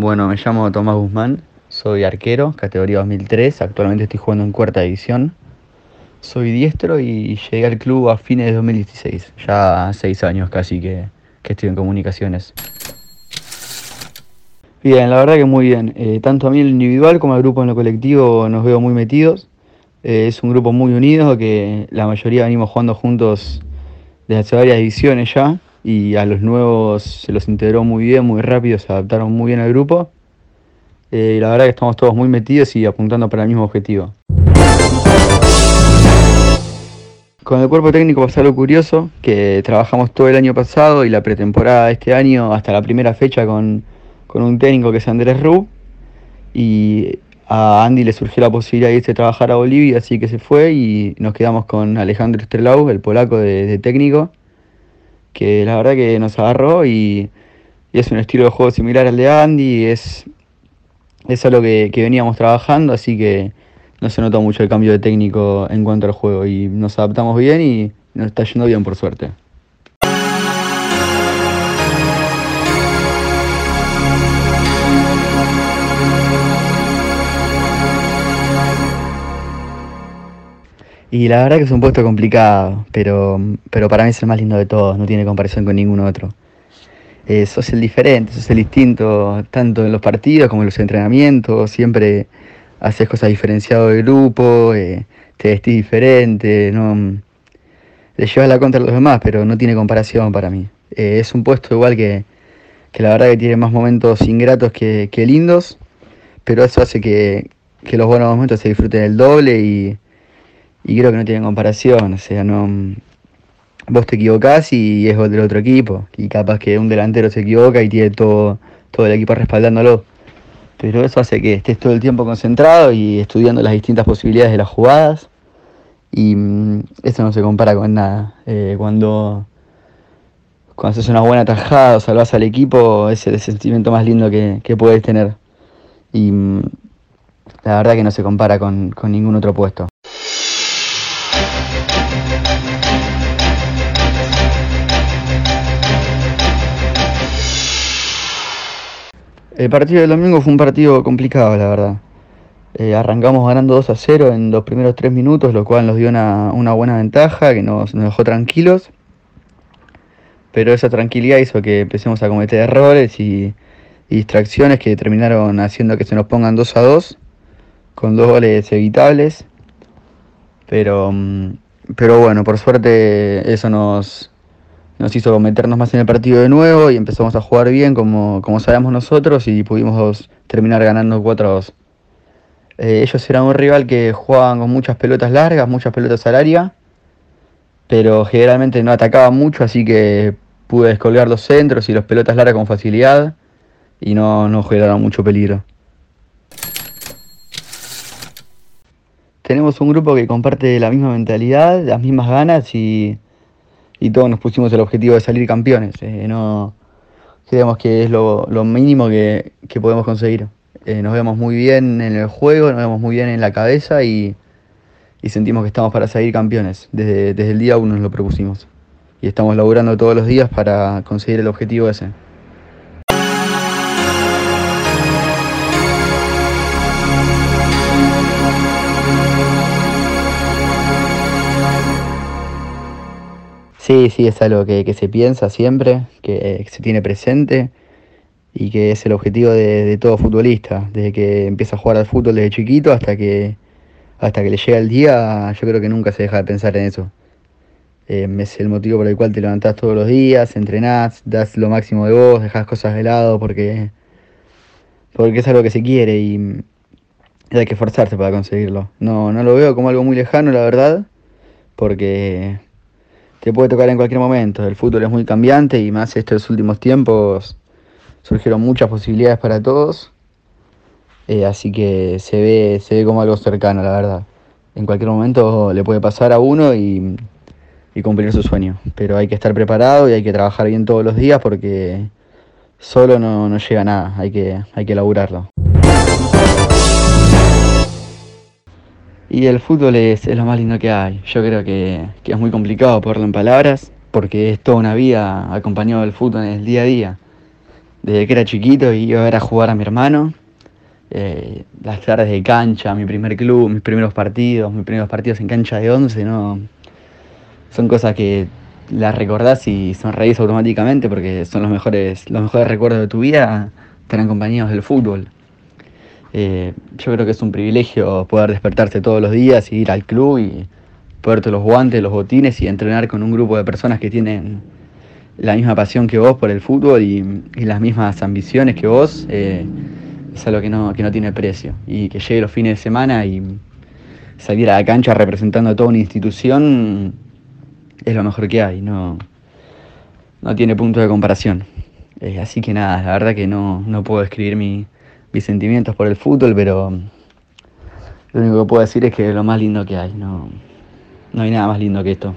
Bueno, me llamo Tomás Guzmán, soy arquero, categoría 2003, actualmente estoy jugando en cuarta división. Soy diestro y llegué al club a fines de 2016, ya seis años casi que, que estoy en comunicaciones. Bien, la verdad que muy bien. Eh, tanto a mí en el individual como al grupo en lo colectivo nos veo muy metidos. Eh, es un grupo muy unido que la mayoría venimos jugando juntos desde hace varias ediciones ya y a los nuevos se los integró muy bien, muy rápido, se adaptaron muy bien al grupo. Eh, y la verdad que estamos todos muy metidos y apuntando para el mismo objetivo. Con el cuerpo técnico pasó algo curioso, que trabajamos todo el año pasado y la pretemporada de este año hasta la primera fecha con, con un técnico que es Andrés Rub. Y a Andy le surgió la posibilidad de irse a trabajar a Bolivia, así que se fue y nos quedamos con Alejandro Strelau, el polaco de técnico que la verdad que nos agarró y, es un estilo de juego similar al de Andy, es, es algo que, que veníamos trabajando, así que no se notó mucho el cambio de técnico en cuanto al juego y nos adaptamos bien y nos está yendo bien por suerte. Y la verdad que es un puesto complicado, pero, pero para mí es el más lindo de todos, no tiene comparación con ningún otro. Eh, sos el diferente, sos el distinto, tanto en los partidos como en los entrenamientos, siempre haces cosas diferenciadas del grupo, eh, te vestís diferente, no le llevas la contra a los demás, pero no tiene comparación para mí. Eh, es un puesto igual que, que, la verdad que tiene más momentos ingratos que, que lindos, pero eso hace que, que los buenos momentos se disfruten el doble y y creo que no tienen comparación, o sea, no vos te equivocás y es del otro equipo, y capaz que un delantero se equivoca y tiene todo, todo el equipo respaldándolo. Pero eso hace que estés todo el tiempo concentrado y estudiando las distintas posibilidades de las jugadas. Y mm, eso no se compara con nada. Eh, cuando, cuando haces una buena tajada o salvas al equipo, es el sentimiento más lindo que, que puedes tener. Y mm, la verdad que no se compara con, con ningún otro puesto. El partido del domingo fue un partido complicado, la verdad. Eh, arrancamos ganando 2 a 0 en los primeros 3 minutos, lo cual nos dio una, buena ventaja que nos, dejó tranquilos. Pero esa tranquilidad hizo que empecemos a cometer errores y, distracciones que terminaron haciendo que se nos pongan 2 a 2, con dos goles evitables. Pero, mm, pero bueno, por suerte eso nos, nos hizo meternos más en el partido de nuevo y empezamos a jugar bien como, como sabíamos nosotros y pudimos terminar ganando 4 a 2. Eh, ellos eran un rival que jugaban con muchas pelotas largas, muchas pelotas al área, pero generalmente no atacaban mucho, así que pude descolgar los centros y las pelotas largas con facilidad y no, no generaron mucho peligro. Tenemos un grupo que comparte la misma mentalidad, las mismas ganas y y todos nos pusimos el objetivo de salir campeones. Eh, no creemos que es lo, mínimo que, podemos conseguir. Eh, nos vemos muy bien en el juego, nos vemos muy bien en la cabeza y, sentimos que estamos para salir campeones. Desde, desde el día uno nos lo propusimos. Y estamos laburando todos los días para conseguir el objetivo ese. Sí, sí, es algo que, se piensa siempre, que, se tiene presente y que es el objetivo de, todo futbolista, desde que empieza a jugar al fútbol desde chiquito hasta que, hasta que le llega el día, yo creo que nunca se deja de pensar en eso. Eh, es el motivo por el cual te levantás todos los días, entrenás, das lo máximo de vos, dejás cosas de lado porque, porque es algo que se quiere y hay que esforzarse para conseguirlo. No, no lo veo como algo muy lejano, la verdad, porque te puede tocar en cualquier momento. El fútbol es muy cambiante y más estos últimos tiempos surgieron muchas posibilidades para todos. Eh, así que se ve, se ve como algo cercano, la verdad. En cualquier momento le puede pasar a uno y, cumplir su sueño. Pero hay que estar preparado y hay que trabajar bien todos los días porque solo no, no llega a nada, hay que, hay que laburarlo. Y el fútbol es, lo más lindo que hay. Yo creo que, es muy complicado ponerlo en palabras porque es toda una vida acompañado del fútbol en el día a día. desde que era chiquito iba a ver a jugar a mi hermano. Eh, las tardes de cancha, mi primer club, mis primeros partidos, mis primeros partidos en cancha de once, no. Son cosas que las recordás y sonreís automáticamente porque son los mejores, los mejores recuerdos de tu vida, estar acompañados del fútbol. Eh, yo creo que es un privilegio poder despertarse todos los días y ir al club y ponerte los guantes, los botines y entrenar con un grupo de personas que tienen la misma pasión que vos por el fútbol y, las mismas ambiciones que vos. Eh, es algo que no, que no tiene precio. Y que llegue los fines de semana y salir a la cancha representando a toda una institución es lo mejor que hay, no, no tiene punto de comparación. Eh, así que nada, la verdad que no, no puedo escribir mis sentimientos por el fútbol, pero lo único que puedo decir es que es lo más lindo que hay, no, no hay nada más lindo que esto.